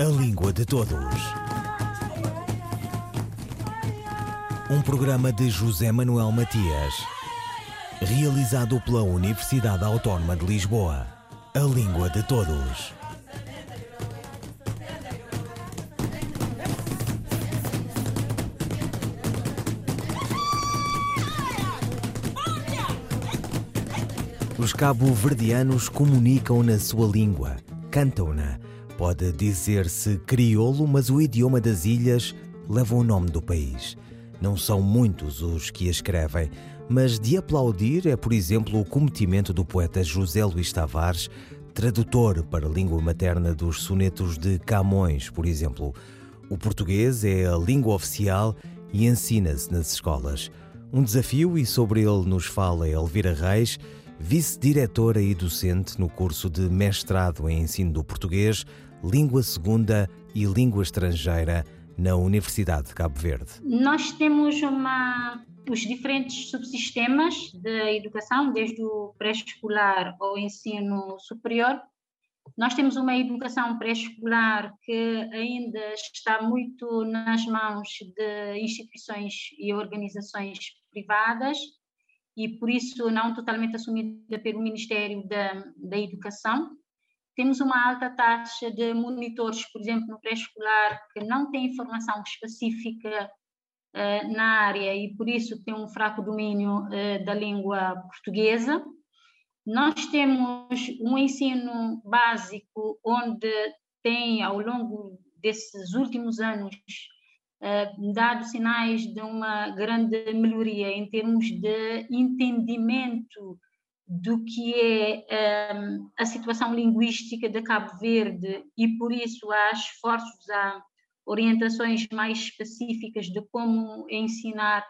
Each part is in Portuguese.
A Língua de Todos. Um programa de José Manuel Matias, realizado pela Universidade Autónoma de Lisboa. A Língua de Todos. Os cabo-verdianos comunicam na sua língua, cantam-na. Pode dizer-se crioulo, mas o idioma das ilhas leva o nome do país. Não são muitos os que a escrevem, mas de aplaudir é, por exemplo, o cometimento do poeta José Luís Tavares, tradutor para a língua materna dos sonetos de Camões, por exemplo. O português é a língua oficial e ensina-se nas escolas. Um desafio, e sobre ele nos fala Elvira Reis, vice-diretora e docente no curso de mestrado em ensino do português, língua segunda e língua estrangeira na Universidade de Cabo Verde. Nós temos uma, os diferentes subsistemas de educação, desde o pré-escolar ao ensino superior. Nós temos uma educação pré-escolar que ainda está muito nas mãos de instituições e organizações privadas, e por isso não totalmente assumida pelo Ministério da, da Educação. Temos uma alta taxa de monitores, por exemplo, no pré-escolar, que não têm informação específica uh, na área e por isso têm um fraco domínio uh, da língua portuguesa. Nós temos um ensino básico onde tem, ao longo desses últimos anos, uh, dado sinais de uma grande melhoria em termos de entendimento do que é um, a situação linguística de Cabo Verde e por isso há esforços, há orientações mais específicas de como ensinar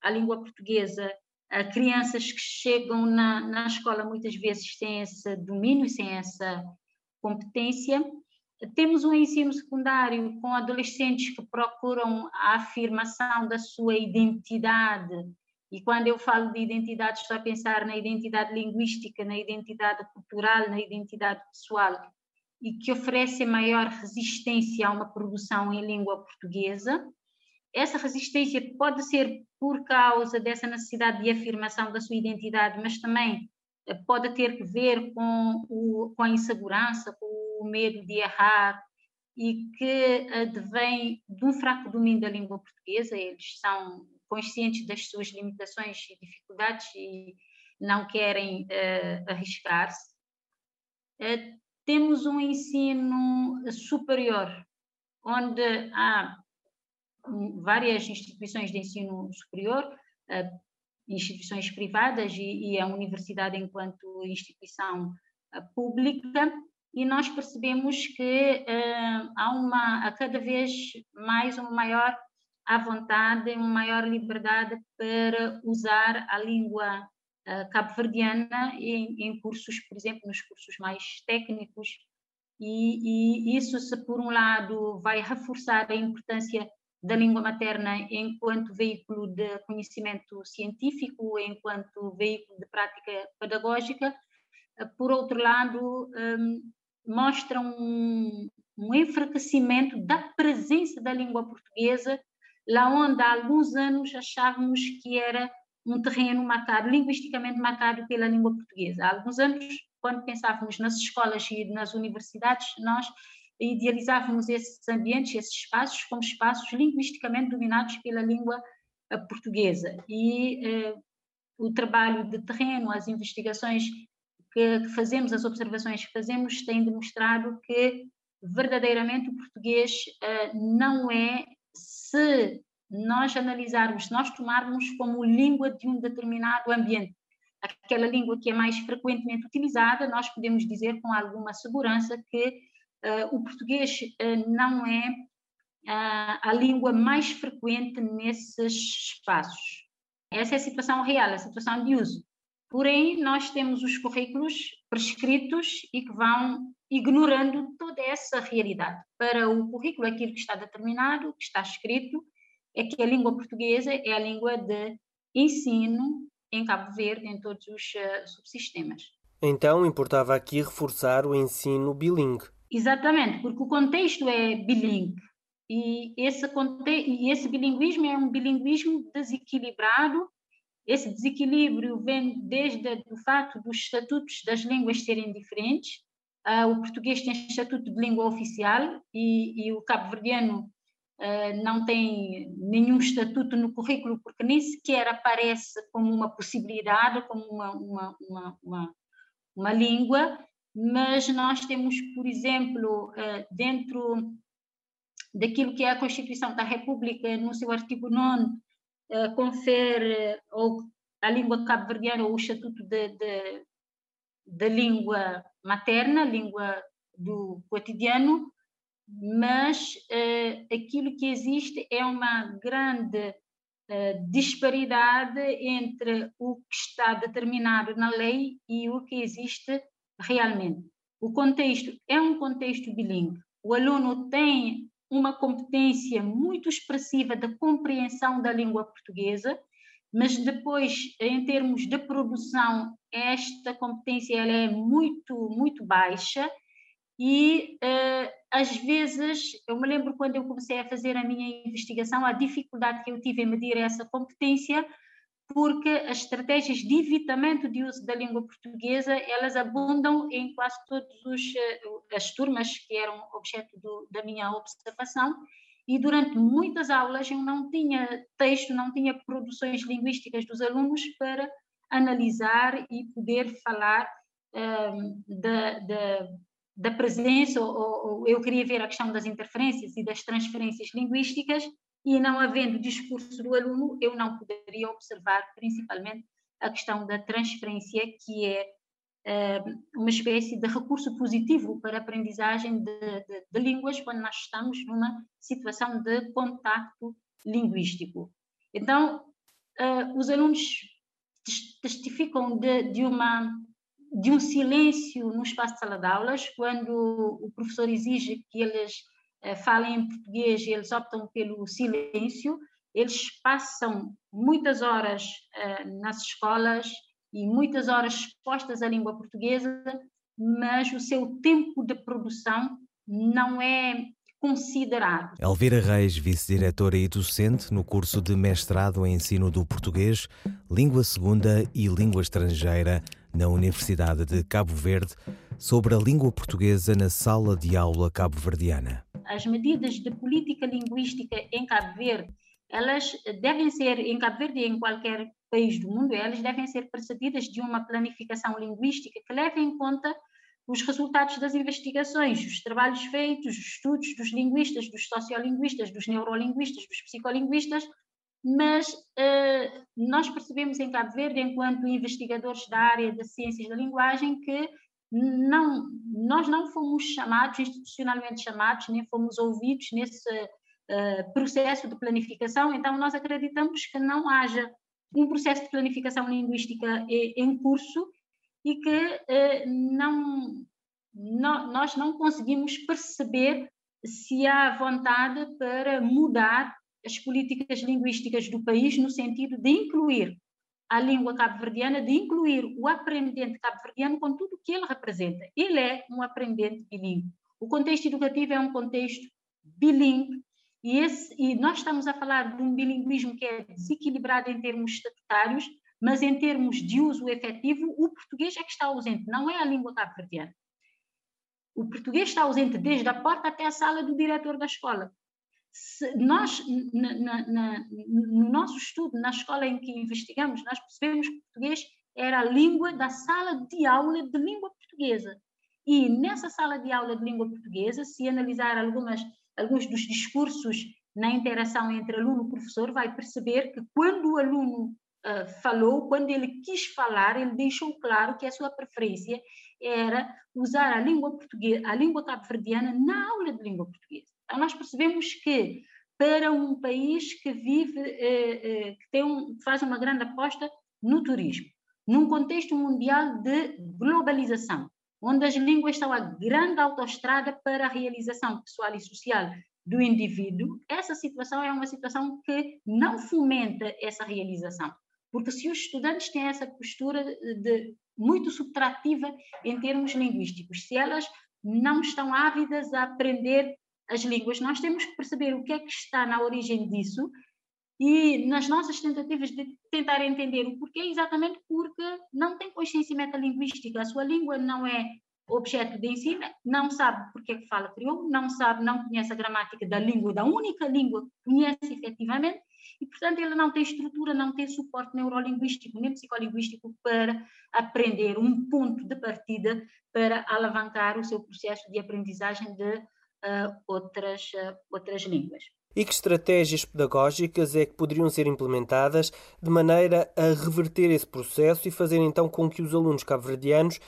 a língua portuguesa a crianças que chegam na, na escola muitas vezes sem esse domínio, sem essa competência. Temos um ensino secundário com adolescentes que procuram a afirmação da sua identidade. E quando eu falo de identidade, estou a pensar na identidade linguística, na identidade cultural, na identidade pessoal, e que oferece maior resistência a uma produção em língua portuguesa. Essa resistência pode ser por causa dessa necessidade de afirmação da sua identidade, mas também eh, pode ter que ver com, o, com a insegurança, com o medo de errar e que advém de um fraco domínio da língua portuguesa. Eles são conscientes das suas limitações e dificuldades e não querem uh, arriscar-se. Uh, temos um ensino superior, onde há várias instituições de ensino superior, uh, instituições privadas e, e, a universidade enquanto instituição pública, e nós percebemos que há uma, a cada vez mais uma maior à vontade, uma maior liberdade para usar a língua uh, cabo-verdiana em, em, cursos, por exemplo, nos cursos mais técnicos, e, e, isso, se por um lado vai reforçar a importância da língua materna enquanto veículo de conhecimento científico, enquanto veículo de prática pedagógica, por outro lado, um, mostra um, um enfraquecimento da presença da língua portuguesa, lá onde há alguns anos achávamos que era um terreno marcado, linguisticamente marcado pela língua portuguesa. Há alguns anos, quando pensávamos nas escolas e nas universidades, nós idealizávamos esses ambientes, esses espaços, como espaços linguisticamente dominados pela língua eh, portuguesa. E eh, o trabalho de terreno, as investigações que, que fazemos, as observações que fazemos, têm demonstrado que verdadeiramente o português uh, não é, se nós analisarmos, se nós tomarmos como língua de um determinado ambiente, aquela língua que é mais frequentemente utilizada, nós podemos dizer com alguma segurança que uh, o português uh, não é a língua mais frequente nesses espaços. Essa é a situação real, a situação de uso. Porém, nós temos os currículos prescritos e que vão ignorando toda essa realidade. Para o currículo, aquilo que está determinado, que está escrito, é que a língua portuguesa é a língua de ensino em Cabo Verde, em todos os uh, subsistemas. Então, importava aqui reforçar o ensino bilingue. Exatamente, porque o contexto é bilingue. E esse, e esse bilinguismo é um bilinguismo desequilibrado. Esse desequilíbrio vem desde o fato dos estatutos das línguas serem diferentes. Uh, o português tem estatuto de língua oficial e, e o cabo-verdiano uh, não tem nenhum estatuto no currículo, porque nem sequer aparece como uma possibilidade, como uma, uma, uma, uma, uma língua. Mas nós temos, por exemplo, uh, dentro daquilo que é a Constituição da República, no seu artigo 9, eh, confere ou a língua cabo-verdiana o estatuto da língua materna, língua do cotidiano, mas uh, aquilo que existe é uma grande uh, disparidade entre o que está determinado na lei e o que existe realmente. O contexto é um contexto bilíngue. O aluno tem uma competência muito expressiva da compreensão da língua portuguesa, mas depois, em termos de produção, esta competência ela é muito, muito baixa e uh, às vezes, eu me lembro quando eu comecei a fazer a minha investigação, a dificuldade que eu tive em medir essa competência porque as estratégias de evitamento de uso da língua portuguesa, elas abundam em quase todas eh, as turmas que eram objeto do, da minha observação, e durante muitas aulas eu não tinha texto, não tinha produções linguísticas dos alunos para analisar e poder falar um, ehm, da, da, da, presença, ou, ou eu queria ver a questão das interferências e das transferências linguísticas, e não havendo discurso do aluno, eu não poderia observar principalmente a questão da transferência, que é uh, uma espécie de recurso positivo para a aprendizagem de, de, de, línguas quando nós estamos numa situação de contacto linguístico. Então, uh, os alunos testificam de, de, uma, de um silêncio no espaço de sala de aulas, quando o professor exige que eles eh, falem em português e eles optam pelo silêncio, eles passam muitas horas uh, nas escolas e muitas horas expostas à língua portuguesa, mas o seu tempo de produção não é considerado. Elvira Reis, vice-diretora e docente no curso de mestrado em ensino do português, língua segunda e língua estrangeira na Universidade de Cabo Verde, sobre a língua portuguesa na sala de aula cabo-verdiana as medidas de política linguística em Cabo Verde, elas devem ser, em Cabo Verde e em qualquer país do mundo, elas devem ser precedidas de uma planificação linguística que leve em conta os resultados das investigações, os trabalhos feitos, os estudos dos linguistas, dos sociolinguistas, dos neurolinguistas, dos psicolinguistas, mas uh, nós percebemos em Cabo Verde, enquanto investigadores da área das ciências da linguagem, que não, nós não fomos chamados, institucionalmente chamados, nem fomos ouvidos nesse uh, processo de planificação, então nós acreditamos que não haja um processo de planificação linguística em curso e que uh, não, não, nós não conseguimos perceber se há vontade para mudar as políticas linguísticas do país no sentido de incluir a língua cabo-verdiana, de incluir o aprendente cabo-verdiano com tudo o que ele representa. Ele é um aprendente bilíngue. O contexto educativo é um contexto bilíngue e, esse, e nós estamos a falar de um bilinguismo que é desequilibrado em termos estatutários, mas em termos de uso efetivo, o português é que está ausente, não é a língua cabo-verdiana. O português está ausente desde a porta até a sala do diretor da escola nós, na, na, na, no nosso estudo, na escola em que investigamos, nós percebemos que português era a língua da sala de aula de língua portuguesa. E nessa sala de aula de língua portuguesa, se analisar algumas, alguns dos discursos na interação entre aluno e professor, vai perceber que quando o aluno uh, falou, quando ele quis falar, ele deixou claro que a sua preferência era usar a língua portuguesa, a língua cabo-verdiana na aula de língua portuguesa. Nós percebemos que para um país que vive, eh, eh, que tem um, faz uma grande aposta no turismo, num contexto mundial de globalização, onde as línguas são a grande autoestrada para a realização pessoal e social do indivíduo, essa situação é uma situação que não fomenta essa realização. Porque se os estudantes têm essa postura de muito subtrativa em termos linguísticos, se elas não estão ávidas a aprender as línguas. Nós temos que perceber o que é que está na origem disso e nas nossas tentativas de tentar entender o porquê, exatamente porque não tem consciência metalinguística, a sua língua não é objeto de ensino, não sabe porque que fala crioulo, não sabe, não conhece a gramática da língua, da única língua que conhece efetivamente, e portanto ele não tem estrutura, não tem suporte neurolinguístico nem psicolinguístico para aprender um ponto de partida para alavancar o seu processo de aprendizagem de outras, outras línguas e que estratégias pedagógicas é que poderiam ser implementadas de maneira a reverter esse processo e fazer então com que os alunos cabo-verdianos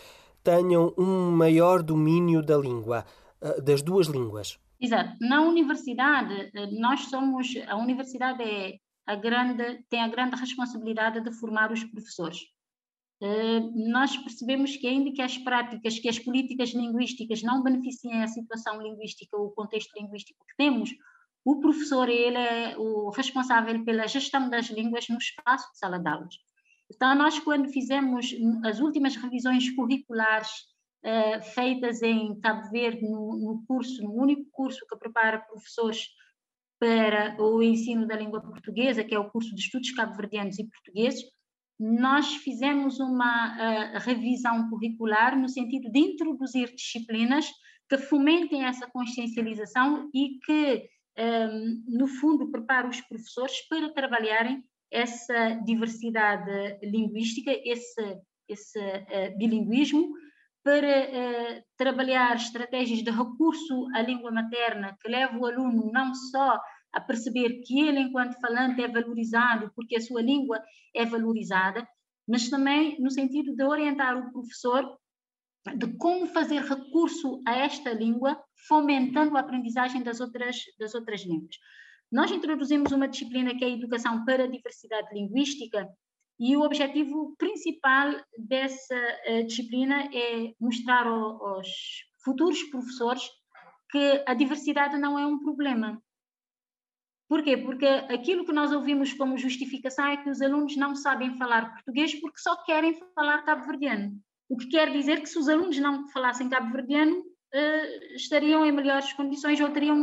tenham um maior domínio da língua, eh, das duas línguas. Exato. Na universidade, eh, nós somos, a universidade é a grande, tem a grande responsabilidade de formar os professores. Eh, nós percebemos que ainda que as práticas, que as políticas linguísticas não beneficiem a situação linguística, o contexto linguístico que temos, o professor ele é o responsável pela gestão das línguas no espaço de sala de aulas. Então, nós, quando fizemos as últimas revisões curriculares uh, feitas em Cabo Verde, no, no, curso, no único curso que prepara professores para o ensino da língua portuguesa, que é o curso de Estudos Cabo-Verdianos e Portugueses, nós fizemos uma uh, revisão curricular no sentido de introduzir disciplinas que fomentem essa consciencialização e que um, no fundo, prepara os professores para trabalharem essa diversidade linguística, esse, esse uh, bilinguismo, para uh, trabalhar estratégias de recurso à língua materna que leva o aluno não só a perceber que ele, enquanto falante, é valorizado porque a sua língua é valorizada, mas também no sentido de orientar o professor de como fazer recurso a esta língua, fomentando a aprendizagem das outras, das outras línguas. Nós introduzimos uma disciplina que é a Educação para a Diversidade Linguística, e o objetivo principal dessa uh, disciplina é mostrar ao, aos futuros professores que a diversidade não é um problema. Por quê? Porque aquilo que nós ouvimos como justificação é que os alunos não sabem falar português porque só querem falar cabo-verdiano. O que quer dizer que se os alunos não falassem cabo-verdiano, uh, estariam em melhores condições ou teriam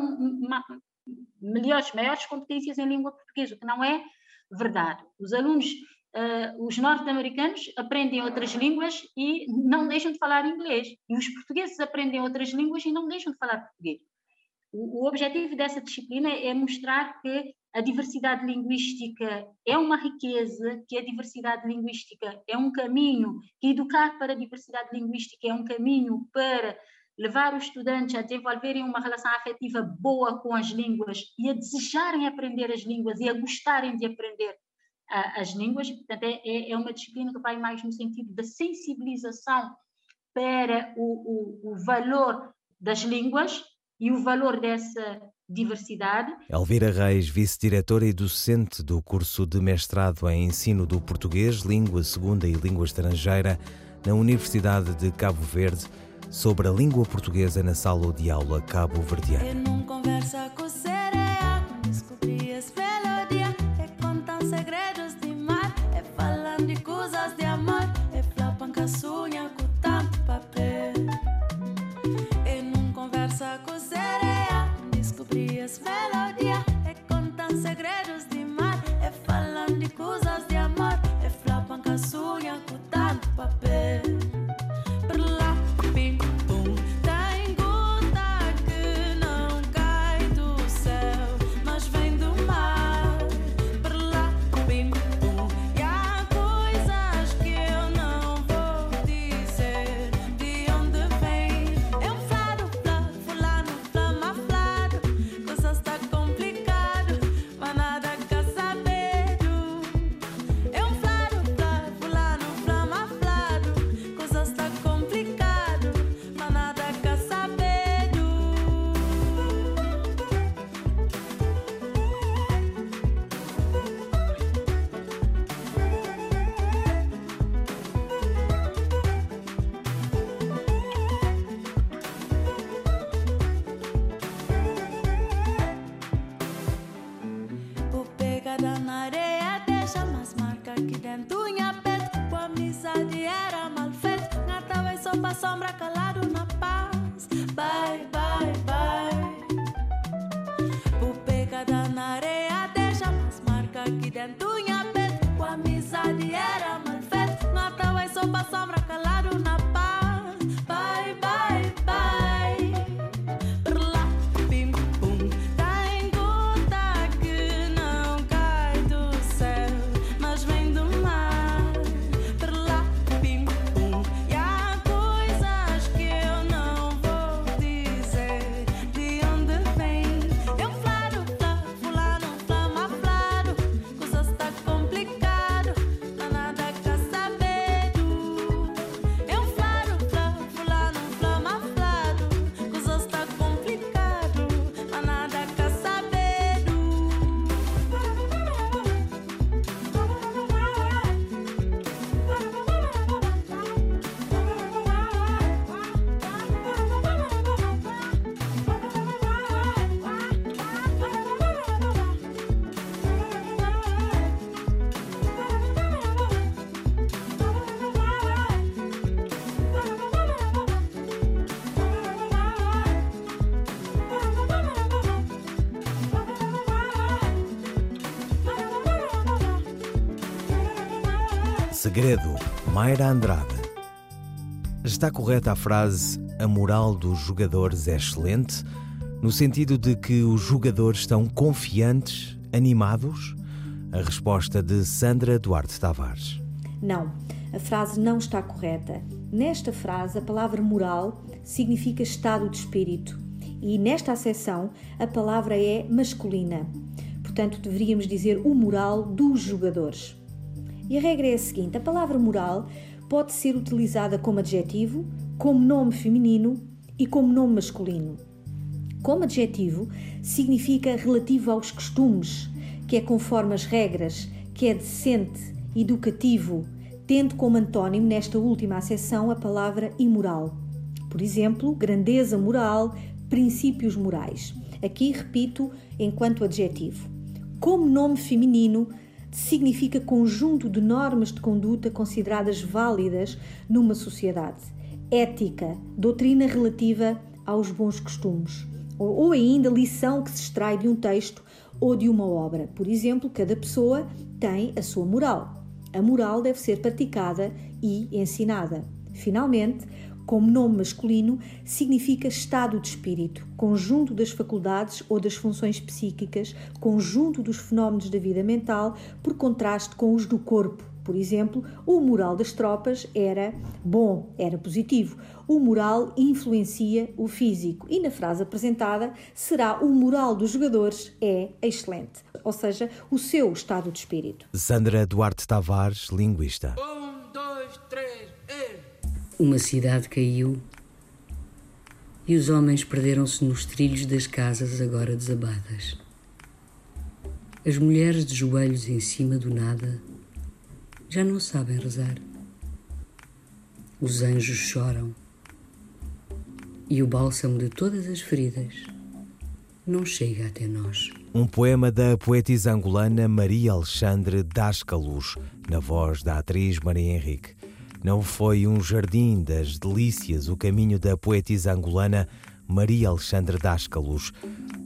melhores, maiores competências em língua portuguesa, o que não é verdade. Os alunos, uh, os norte-americanos, aprendem outras línguas e não deixam de falar inglês. E os portugueses aprendem outras línguas e não deixam de falar português. O, o objetivo dessa disciplina é mostrar que a diversidade linguística é uma riqueza, que a diversidade linguística é um caminho, que educar para a diversidade linguística é um caminho para levar os estudantes a desenvolverem uma relação afetiva boa com as línguas e a desejarem aprender as línguas e a gostarem de aprender as línguas. Portanto, é, é, é, uma disciplina que vai mais no sentido da sensibilização para o, o, o valor das línguas e o valor dessa diversidade. Elvira Reis, vice-diretora e docente do curso de mestrado em ensino do português, língua segunda e língua estrangeira na Universidade de Cabo Verde, sobre a língua portuguesa na sala de aula cabo-verdiana. Christmas. Segredo, Mayra Andrade. Está correta a frase a moral dos jogadores é excelente, no sentido de que os jogadores estão confiantes, animados? A resposta de Sandra Duarte Tavares. Não, a frase não está correta. Nesta frase, a palavra moral significa estado de espírito e nesta acessão a palavra é masculina. Portanto, deveríamos dizer o moral dos jogadores. E a regra é a seguinte: a palavra moral pode ser utilizada como adjetivo, como nome feminino e como nome masculino. Como adjetivo, significa relativo aos costumes, que é conforme as regras, que é decente, educativo, tendo como antónimo nesta última acessão a palavra imoral. Por exemplo, grandeza moral, princípios morais. Aqui repito enquanto adjetivo. Como nome feminino, significa conjunto de normas de conduta consideradas válidas numa sociedade. Ética, doutrina relativa aos bons costumes. Ou ainda lição que se extrai de um texto ou de uma obra. Por exemplo, cada pessoa tem a sua moral. A moral deve ser praticada e ensinada. Finalmente, como nome masculino, significa estado de espírito, conjunto das faculdades ou das funções psíquicas, conjunto dos fenómenos da vida mental, por contraste com os do corpo. Por exemplo, o moral das tropas era bom, era positivo. O moral influencia o físico. E na frase apresentada será o moral dos jogadores é excelente, ou seja, o seu estado de espírito. Sandra Duarte Tavares, linguista. Uma cidade caiu e os homens perderam-se nos trilhos das casas agora desabadas. As mulheres de joelhos em cima do nada já não sabem rezar. Os anjos choram e o bálsamo de todas as feridas não chega até nós. Um poema da poetisa angolana Maria Alexandre Dascalos, na voz da atriz Maria Henrique. Não foi um jardim das delícias o caminho da poetisa angolana Maria Alexandre Dascalos.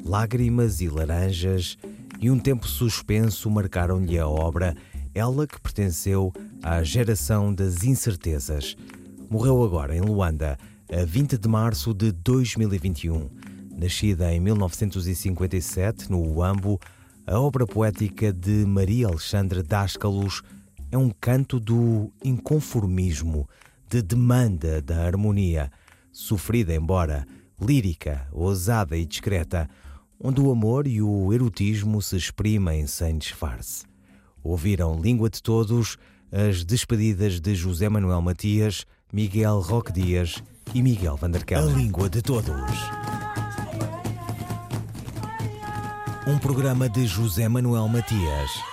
Lágrimas e laranjas e um tempo suspenso marcaram-lhe a obra, ela que pertenceu à geração das incertezas. Morreu agora em Luanda, a 20 de março de 2021. Nascida em 1957, no Uambo, a obra poética de Maria Alexandre Dascalos é um canto do inconformismo, de demanda da harmonia, sofrida embora lírica, ousada e discreta, onde o amor e o erotismo se exprimem sem disfarce. Ouviram Língua de Todos as despedidas de José Manuel Matias, Miguel Roque Dias e Miguel Vanderkel. A Língua de Todos. Um programa de José Manuel Matias